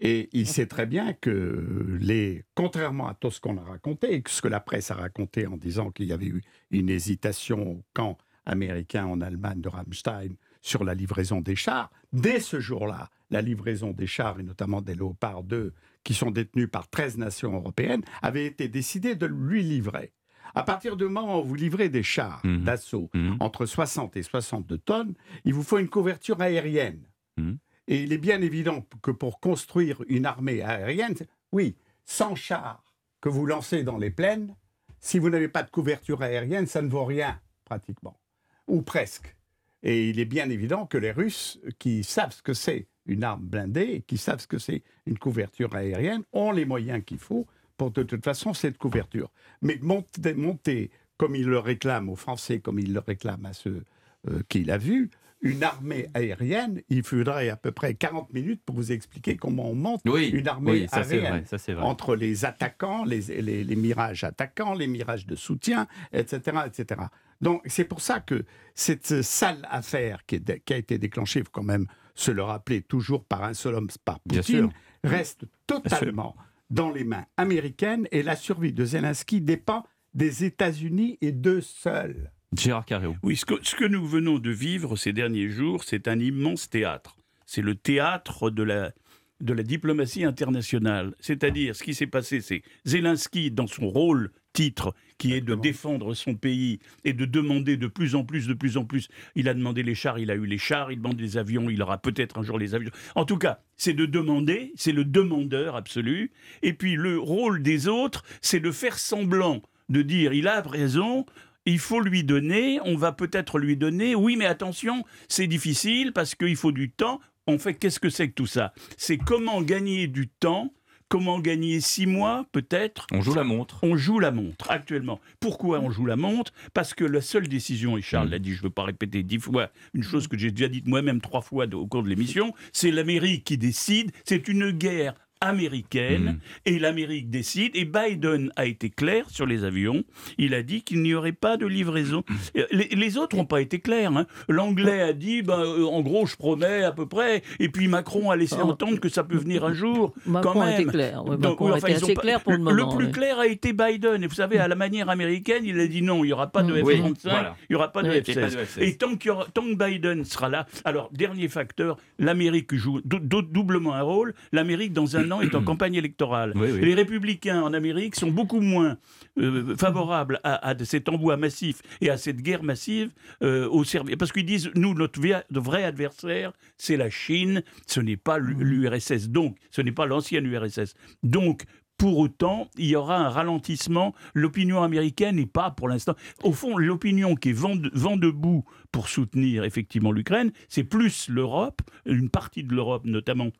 F: Et il sait très bien que les, contrairement à tout ce qu'on a raconté, et que ce que la presse a raconté en disant qu'il y avait eu une hésitation au camp américain en Allemagne de Rammstein sur la livraison des chars, dès ce jour-là, la livraison des chars, et notamment des Léopards 2, qui sont détenus par 13 nations européennes, avait été décidée de lui livrer. À partir du moment où vous livrez des chars
C: Mhm.
F: d'assaut
C: Mhm.
F: entre 60 et 62 tonnes, il vous faut une couverture aérienne.
C: Mhm.
F: Et il est bien évident que pour construire une armée aérienne, oui, 100 chars que vous lancez dans les plaines, si vous n'avez pas de couverture aérienne, ça ne vaut rien, pratiquement. Ou presque. Et il est bien évident que les Russes, qui savent ce que c'est une arme blindée, qui savent ce que c'est une couverture aérienne, ont les moyens qu'il faut pour de toute façon cette couverture. Mais monter, comme il le réclame aux Français, comme il le réclame à ceux euh, qu'il a vus, une armée aérienne, il faudrait à peu près 40 minutes pour vous expliquer comment on monte
C: Oui,
F: une armée
C: oui, ça c'est
F: aérienne
C: vrai, ça c'est vrai.
F: entre les attaquants, les, les, les mirages attaquants, les mirages de soutien, etc. etc. Donc c'est pour ça que cette sale affaire qui, est- qui a été déclenchée, il faut quand même se le rappeler toujours par un seul homme, par Poutine, reste totalement dans les mains américaines et la survie de Zelensky dépend des États-Unis et d'eux seuls.
C: Gérard Carreau.
D: Oui, ce que, ce que nous venons de vivre ces derniers jours, c'est un immense théâtre. C'est le théâtre de la, de la diplomatie internationale. C'est-à-dire, ce qui s'est passé, c'est Zelensky, dans son rôle titre, qui est de défendre son pays et de demander de plus en plus, de plus en plus. Il a demandé les chars, il a eu les chars, il demande les avions, il aura peut-être un jour les avions. En tout cas, c'est de demander, c'est le demandeur absolu. Et puis le rôle des autres, c'est de faire semblant, de dire il a raison, il faut lui donner, on va peut-être lui donner, oui mais attention, c'est difficile parce qu'il faut du temps. En fait, qu'est-ce que c'est que tout ça? C'est comment gagner du temps, comment gagner six mois peut-être
C: On joue la montre.
D: on joue la montre actuellement. Pourquoi on joue la montre? Parce que la seule décision, et Charles l'a dit, je ne veux pas répéter dix fois, une chose que j'ai déjà dite moi-même trois fois au cours de l'émission, c'est l'Amérique qui décide, c'est une guerre américaine, et l'Amérique décide, et Biden a été clair sur les avions, il a dit qu'il n'y aurait pas de livraison. Euh, Les, les autres n'ont pas été clairs. hein. L'anglais a dit, ben, euh, en gros, je promets à peu près, et puis Macron a laissé
E: Oh.
D: entendre que ça peut venir un jour.
E: Macron
D: quand
E: a été
D: même.
E: clair. Oui,
D: Donc,
E: Macron
D: oui,
E: a
D: enfin,
E: été assez
D: pas-
E: clair pour le moment.
D: plus
E: oui.
D: clair a été Biden. Et vous savez, à la manière américaine, il a dit non, il n'y aura pas de
E: Oui,
D: F-35,
C: voilà.
D: il n'y aura pas de
E: Oui,
C: et pas de
D: F-16.
C: F-16.
D: Et tant, qu'il y aura- tant que Biden sera là, alors, dernier facteur, l'Amérique joue dou- dou- doublement un rôle. L'Amérique, dans un maintenant est en campagne électorale.
C: Oui, oui.
D: Les républicains en Amérique sont beaucoup moins euh, favorables à, à cet envoi massif et à cette guerre massive euh, au service. Parce qu'ils disent, nous, notre vrai adversaire, c'est la Chine, ce n'est pas l'URSS. Donc, ce n'est pas l'ancienne URSS. Donc, pour autant, il y aura un ralentissement. L'opinion américaine n'est pas, pour l'instant. Au fond, l'opinion qui est vent debout pour soutenir effectivement l'Ukraine, c'est plus l'Europe, une partie de l'Europe notamment,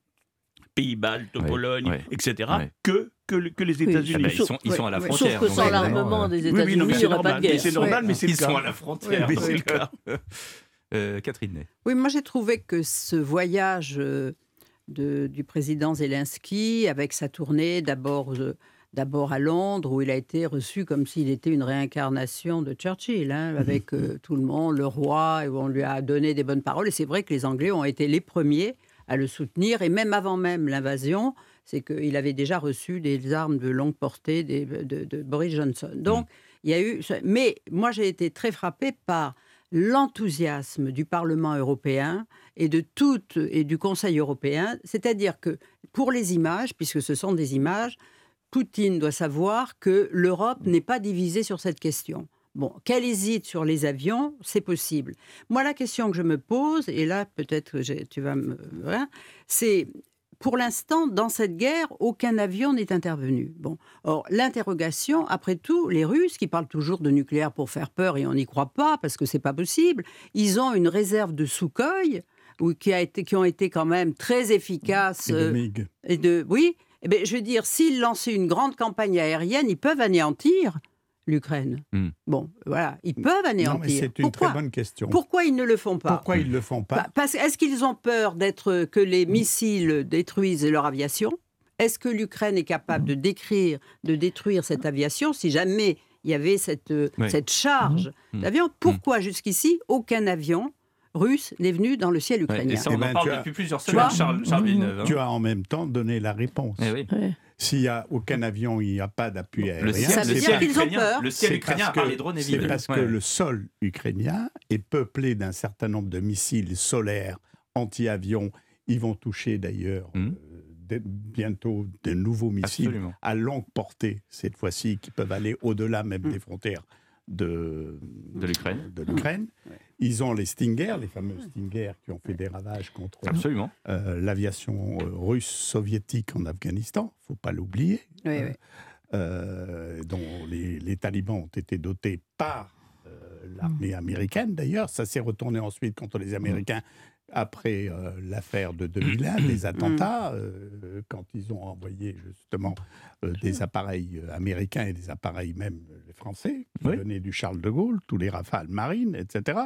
D: pays baltes,
C: Ouais,
D: Pologne,
C: ouais,
D: etc.,
C: ouais.
D: que, que, le- que les
E: Oui.
C: Ah
D: États-Unis.
C: bah, ils, sont, ils sont à la
A: Ouais,
E: Sauf
C: frontière.
E: que sans l'armement des
D: Oui, oui, non,
E: États-Unis,
D: mais
E: il n'y
D: c'est
E: pas
D: normal,
E: de
D: mais
E: guerre.
D: c'est normal, mais c'est
C: Ils
D: le cas.
C: sont à la frontière.
D: Oui, mais le cas.
C: euh, Catherine Ney.
A: Oui, moi j'ai trouvé que ce voyage euh, de- du président Zelensky, avec sa tournée d'abord euh, d'abord à Londres, où il a été reçu comme s'il était une réincarnation de Churchill, hein, avec euh, tout le monde, le roi, et où on lui a donné des bonnes paroles. Et c'est vrai que les Anglais ont été les premiers à le soutenir, et même avant même l'invasion, c'est qu'il avait déjà reçu des armes de longue portée des- de, de Boris Johnson. Donc, il y a eu. Mais moi, j'ai été très frappée par l'enthousiasme du Parlement européen et de toute et du Conseil européen, c'est-à-dire que pour les images, puisque ce sont des images, Poutine doit savoir que l'Europe n'est pas divisée sur cette question. Bon, qu'elle hésite sur les avions, c'est possible. Moi, la question que je me pose, et là peut-être que tu vas me, voilà, c'est pour l'instant, dans cette guerre, aucun avion n'est intervenu. Bon, or l'interrogation, après tout, les Russes qui parlent toujours de nucléaire pour faire peur et on n'y croit pas parce que c'est pas possible, ils ont une réserve de Sukhoi ou qui a été, qui ont été quand même très efficaces.
F: Et de
A: euh,
F: MiG.
A: et de, oui, eh ben, je veux dire, s'ils lançaient une grande campagne aérienne, ils peuvent anéantir l'Ukraine.
C: Hmm.
A: Bon, voilà, ils peuvent anéantir.
F: c'est une
A: Pourquoi
F: très bonne question.
A: Pourquoi ils ne le font pas
F: Pourquoi ils ne le font pas
A: Pa- parce, Est-ce qu'ils ont peur d'être que les missiles détruisent leur aviation? Est-ce que l'Ukraine est capable de décrire, de détruire cette aviation si jamais il y avait cette, euh, cette charge d'avions Pourquoi jusqu'ici aucun avion russe n'est venu dans le ciel
C: Ouais,
A: ukrainien
C: et ça,
F: Eh
C: on
F: ben,
C: en parle
F: tu as-
C: depuis plusieurs
F: tu
C: semaines,
A: as-
C: Charles, Charles Villeneuve. hein.
F: Tu as en même temps donné la réponse.
C: Eh oui.
E: Ouais.
F: S'il n'y a aucun avion, il n'y a pas d'appui aérien.
C: Le ciel,
A: Ça veut dire qu'ils ont peur.
C: le ciel
F: C'est
C: ukrainien,
F: parce que-
C: les drones,
F: C'est parce que
C: Ouais.
F: le sol ukrainien est peuplé d'un certain nombre de missiles solaires anti-avions. Ils vont toucher d'ailleurs
C: Mhm.
F: euh, bientôt de nouveaux missiles
C: Absolument.
F: à longue portée, cette fois-ci, qui peuvent aller au-delà même
A: Mhm.
F: des frontières de,
C: De l'Ukraine.
F: Ils ont les Stinger, les fameux Stinger qui ont fait des ravages contre euh, l'aviation euh, russe soviétique en Afghanistan, il ne faut pas l'oublier,
A: Oui,
F: Euh,
A: oui.
F: euh, dont les, les talibans ont été dotés par euh, l'armée américaine d'ailleurs. Ça s'est retourné ensuite contre les Américains après euh, l'affaire de 2001, les attentats, euh, quand ils ont envoyé justement euh, des appareils américains et des appareils même français, qui
C: Oui.
F: venaient du Charles de Gaulle, tous les rafales marines, etc.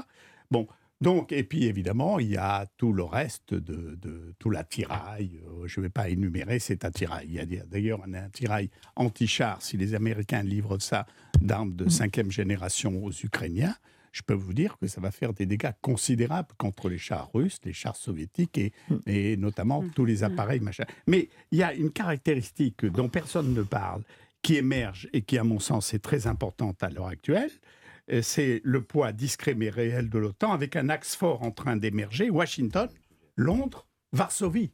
F: Bon, donc, et puis évidemment, il y a tout le reste de, de tout l'attirail. Je ne vais pas énumérer cet attirail. Il y a d'ailleurs un attirail anti-char. Si les Américains livrent ça d'armes de cinquième génération aux Ukrainiens, je peux vous dire que ça va faire des dégâts considérables contre les chars russes, les chars soviétiques et, et notamment tous les appareils machin. Mais il y a une caractéristique dont personne ne parle qui émerge et qui, à mon sens, est très importante à l'heure actuelle. Euh, C'est le poids discret mais réel de l'OTAN avec un axe fort en train d'émerger, Washington, Londres, Varsovie.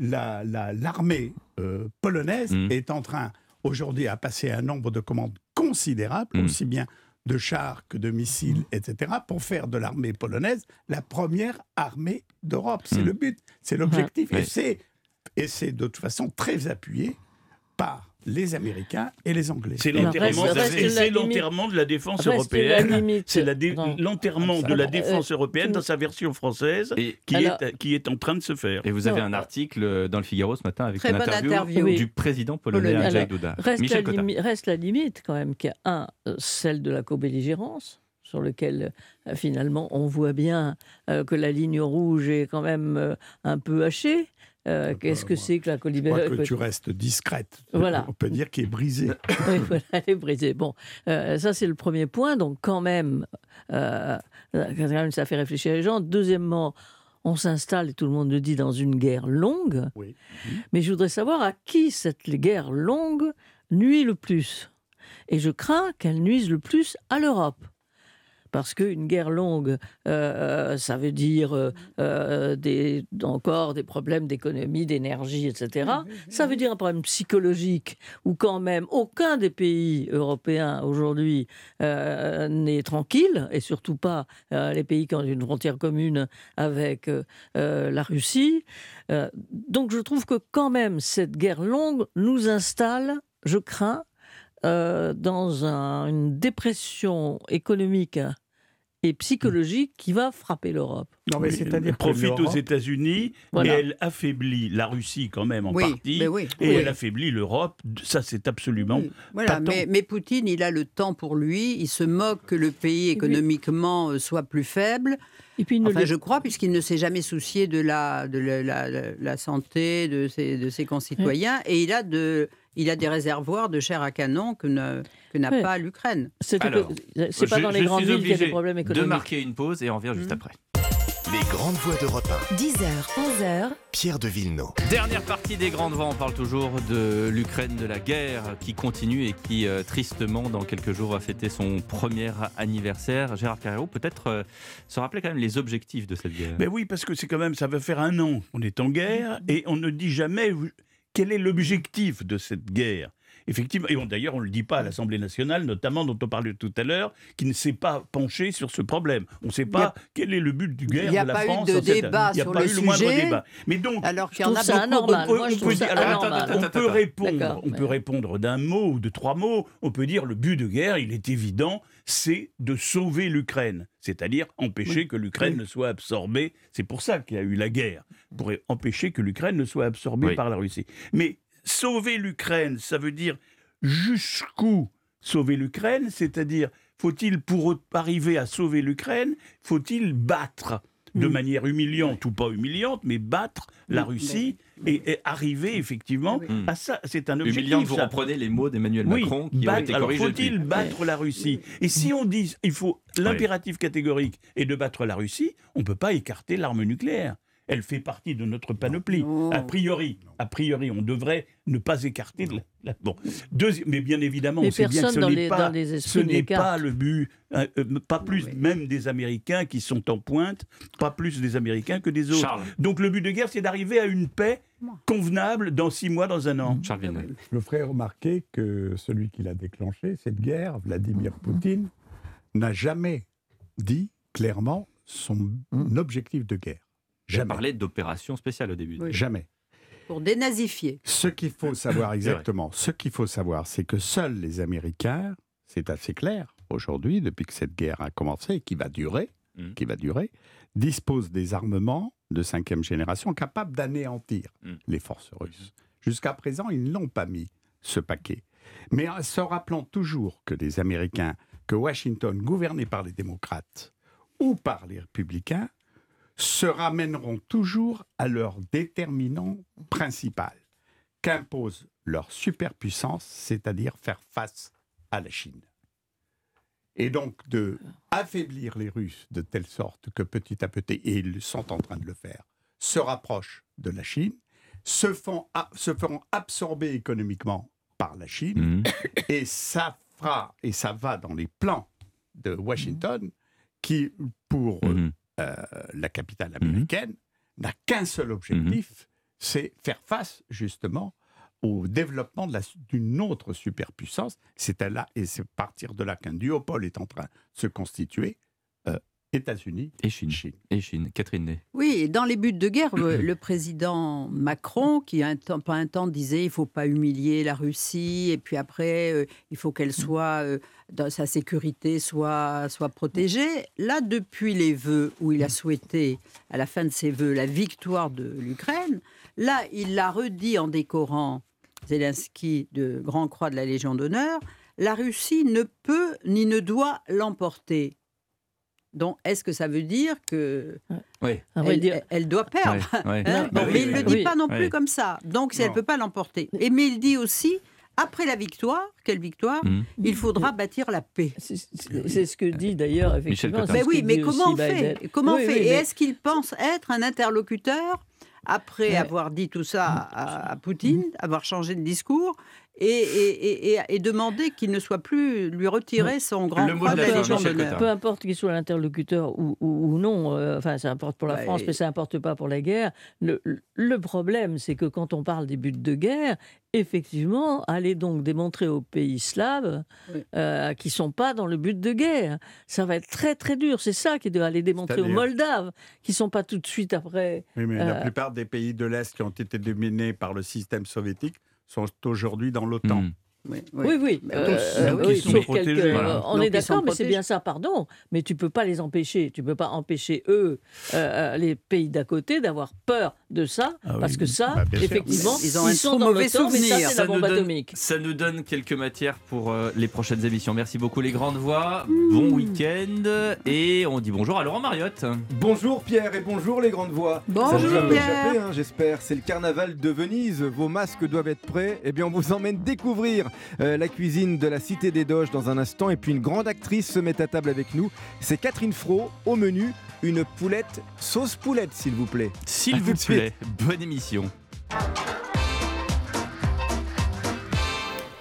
F: La- la- L'armée euh, polonaise
C: Mm.
F: est en train aujourd'hui à passer un nombre de commandes considérables,
C: Mm.
F: aussi bien de chars que de missiles, etc., pour faire de l'armée polonaise la première armée d'Europe. C'est
C: Mm.
F: le but, c'est l'objectif.
C: Ouais.
F: Et c'est et c'est de toute façon très appuyé par les Américains et les Anglais.
D: C'est l'enterrement de la défense européenne. C'est l'enterrement de la
E: Euh,
D: défense
E: euh,
D: européenne dans sa version française
C: Et,
D: qui,
E: Alors-
D: est, qui est en train de se faire.
C: et vous avez
E: Non.
C: un article dans le Figaro ce matin avec
A: Très
C: une
A: bonne
C: interview,
A: interview.
E: Oui.
C: du président polonais. Andrzej Duda.
E: Reste la,
C: Michel Cotta.
E: limi- reste la limite quand même qu'il y a un, euh, celle de la co-belligérance, sur lequel euh, finalement on voit bien euh, que la ligne rouge est quand même euh, un peu hachée. Euh, Qu'est-ce que c'est que la co-belligérance
F: que tu restes discrète.
E: Voilà.
F: On peut dire qu'il est brisé.
E: Oui, voilà, elle est brisée. Bon, euh, ça c'est le premier point. Donc quand même, euh, quand même, ça fait réfléchir les gens. Deuxièmement, on s'installe, et tout le monde le dit, dans une guerre longue.
F: Oui.
E: Mais je voudrais savoir à qui cette guerre longue nuit le plus. Et je crains qu'elle nuise le plus à l'Europe. Parce qu'une guerre longue, euh, ça veut dire euh, euh, des, encore des problèmes d'économie, d'énergie, etc. Ça veut dire un problème psychologique où quand même aucun des pays européens aujourd'hui euh, n'est tranquille, et surtout pas euh, les pays qui ont une frontière commune avec euh, euh, la Russie. Euh, donc je trouve que quand même cette guerre longue nous installe, je crains, euh, dans un- une dépression économique et psychologique qui va frapper l'Europe.
F: Non, mais
D: Oui,
F: c'est-à-dire
D: elle profite aux États-Unis
E: Voilà.
D: et elle affaiblit la Russie quand même en
A: Oui,
D: partie.
A: mais oui,
D: Et
A: oui.
D: elle affaiblit l'Europe. Ça, c'est absolument.
A: Voilà, mais, mais Poutine, il a le temps pour lui. Il se moque que le pays économiquement euh, soit plus faible.
E: Et puis
A: Enfin,
E: le-
A: je crois, puisqu'il ne s'est jamais soucié de la, de la, la- la- la santé de ses, de ses concitoyens. Et il a, de, il a des réservoirs de chair à canon que n'a que n'a
E: Oui.
A: pas l'Ukraine.
E: c'est que-
C: Alors,
E: c'est pas dans les grandes villes qu'il y a des problèmes
C: De
E: économiques.
C: marquer une pause et on revient juste
A: Mhm.
C: après.
G: Les grandes voix d'Europe 1.
B: 10h, 11h,
G: Pierre de Villeneuve.
C: Dernière partie des grandes voix, on parle toujours de l'Ukraine, de la guerre qui continue et qui euh, tristement dans quelques jours va fêter son premier anniversaire. Gérard Carrero, peut-être euh, se rappeler quand même les objectifs de cette guerre.
D: Ben oui, parce que c'est quand même, ça va faire un an qu'on est en guerre et on ne dit jamais quel est l'objectif de cette guerre? Effectivement, et on- d'ailleurs, on ne le dit pas à l'Assemblée nationale, notamment dont on parlait tout à l'heure, qui ne s'est pas penché sur ce problème. On ne sait
A: a-
D: pas quel est le but du guerre
A: il y a
D: de la
A: pas eu
D: France.
A: de
D: cette-
A: débat
D: Il n'y a
A: sur
D: pas
A: le
D: eu le moindre
A: sujet.
D: débat. Mais donc,
A: Alors qu'il y en a
E: ça anormal.
D: on-
E: Moi,
D: on
E: je
D: peut
E: trouve ça
D: dire- alors,
E: anormal.
D: on peut répondre, on peut répondre d'un mot ou de trois mots. On peut dire le but de guerre, il est évident, c'est de sauver l'Ukraine, c'est-à-dire empêcher que l'Ukraine ne soit absorbée. C'est pour ça qu'il y a eu la guerre, pour empêcher que l'Ukraine ne soit absorbée
C: Oui.
D: par la Russie. Mais sauver l'Ukraine, ça veut dire jusqu'où sauver l'Ukraine, c'est-à-dire faut-il pour arriver à sauver l'Ukraine, faut-il battre de
A: Mm.
D: manière humiliante ou pas humiliante, mais battre la
A: Oui,
D: Russie et, et arriver effectivement
A: Oui.
C: Mm.
D: à ça. C'est un objectif.
C: Humiliant, vous
D: ça.
C: reprenez les mots d'Emmanuel
D: Oui,
C: Macron qui ont
D: battre-
C: été
D: alors
C: corrigés
D: faut-il
C: depuis.
D: battre la Russie Et si on dit il faut l'impératif catégorique est de battre la Russie, on ne peut pas écarter l'arme nucléaire. Elle fait partie de notre panoplie.
A: Non.
D: A priori, a priori, on devrait ne pas écarter. de la- la- bon, Deuxi- mais bien évidemment,
E: Mais
D: on sait bien que
E: personne
D: ce
E: dans
D: n'est pas, ce n'est pas le but, euh, euh, pas plus
A: Oui.
D: même des Américains qui sont en pointe, pas plus des Américains que des autres.
C: Charles,
D: Donc le but de guerre, c'est d'arriver à une paix convenable dans six mois, dans un an.
C: Charles Villeneuve.
F: Je ferai remarquer que celui qui l'a déclenché, cette guerre, Vladimir Poutine, n'a jamais dit clairement son objectif de guerre.
C: J'ai
F: Jamais.
C: parlé d'opération spéciale au début.
A: Oui.
F: Jamais.
A: Pour dénazifier.
F: Ce qu'il faut savoir exactement, ce qu'il faut savoir, c'est que seuls les Américains, c'est assez clair aujourd'hui, depuis que cette guerre a commencé et qui va durer,
C: Mhm.
F: qui va durer, disposent des armements de cinquième génération capables d'anéantir
C: Mhm.
F: les forces russes. Jusqu'à présent, ils n'ont pas mis ce paquet. Mais en se rappelant toujours que les Américains, que Washington, gouverné par les démocrates ou par les républicains, se ramèneront toujours à leur déterminant principal qu'impose leur superpuissance, c'est-à-dire faire face à la Chine. Et donc de affaiblir les Russes de telle sorte que petit à petit, et ils sont en train de le faire, se rapprochent de la Chine, se, font, a- se feront absorber économiquement par la Chine,
C: Mhm.
F: et ça fera, et ça va dans les plans de Washington, qui, pour
C: Mhm.
F: Euh, la capitale américaine, n'a qu'un seul objectif, c'est faire face justement au développement d'une autre superpuissance. C'est à là, et c'est à partir de là qu'un duopole est en train de se constituer, États-Unis,
C: Et Chine.
F: Chine.
C: Et Chine. Catherine Ney.
A: Oui, dans les buts de guerre, le, le président Macron, qui un temps, pas un temps disait il faut pas humilier la Russie, et puis après euh, il faut qu'elle soit euh, dans sa sécurité soit soit protégée. Là, depuis les vœux où il a souhaité à la fin de ses vœux la victoire de l'Ukraine, là il l'a redit en décorant Zelensky de Grand Croix de la Légion d'honneur. La Russie ne peut ni ne doit l'emporter. Donc, est-ce que ça veut dire que
C: Oui.
A: Elle,
E: dire,
A: elle doit perdre. Hein Bon,
E: bah
A: mais
E: oui,
A: il ne
E: oui,
A: le dit
E: oui.
A: pas non plus
C: Oui.
A: comme ça. Donc, si elle ne peut pas l'emporter. Et mais il dit aussi, après la victoire, quelle victoire
C: Mhm.
A: Il faudra bâtir la paix.
E: c'est ce que dit d'ailleurs effectivement.
A: Mais oui, mais comment on fait. Comment on fait
E: oui,
A: Et
E: mais-
A: est-ce qu'il pense être un interlocuteur après
E: Ouais.
A: avoir dit tout ça à, à Poutine, avoir changé de discours et, et, et, et demander qu'il ne soit plus lui retirer son grand
C: Le mot de la fin.
E: Peu importe qu'il soit l'interlocuteur ou, ou- ou non, euh, enfin ça importe pour la France,
A: et-
E: mais ça importe pas pour la guerre. Le, le problème, c'est que quand on parle des buts de guerre, effectivement, aller donc démontrer aux pays slaves
A: Oui.
E: euh, qui sont pas dans le but de guerre, ça va être très très dur. C'est ça qui doit aller démontrer aux Moldaves qui sont pas tout de suite après.
F: Oui, mais la
E: Euh,
F: plupart des pays de l'Est qui ont été dominés par le système soviétique sont aujourd'hui dans l'OTAN.
C: Hmm.
A: Oui,
E: Oui, oui, euh,
A: tous.
E: euh,
A: Donc,
E: oui,
A: ils sont
E: sauf
D: protégés,
E: quelques-
D: voilà.
E: On
A: Donc,
E: est d'accord, mais c'est bien ça, pardon. Mais tu peux pas les empêcher. Tu peux pas empêcher eux, euh, les pays d'à côté, d'avoir peur de ça,
D: Ah oui.
E: parce que ça,
F: Bah,
E: effectivement,
A: Ils ont un
E: sont
A: trop
E: dans
A: mauvais
E: ça,
A: souvenir.
E: c'est la
C: Ça nous,
E: bombe
C: donne,
E: atomique.
C: ça nous donne quelques matières pour euh, les prochaines émissions. Merci beaucoup les grandes voix. Bon week-end et on dit bonjour à Laurent Mariotte.
H: Bonjour Pierre et bonjour les grandes voix.
A: Bonjour,
H: Ça vous
A: Pierre.
H: échappé, hein, j'espère. C'est le carnaval de Venise. Vos masques doivent être prêts. Eh bien, on vous emmène découvrir euh, la cuisine de la Cité des Doges dans un instant. Et puis une grande actrice se met à table avec nous. C'est Catherine Fro au menu. Une poulette sauce poulette, s'il vous plaît.
C: S'il vous plaît, bonne émission.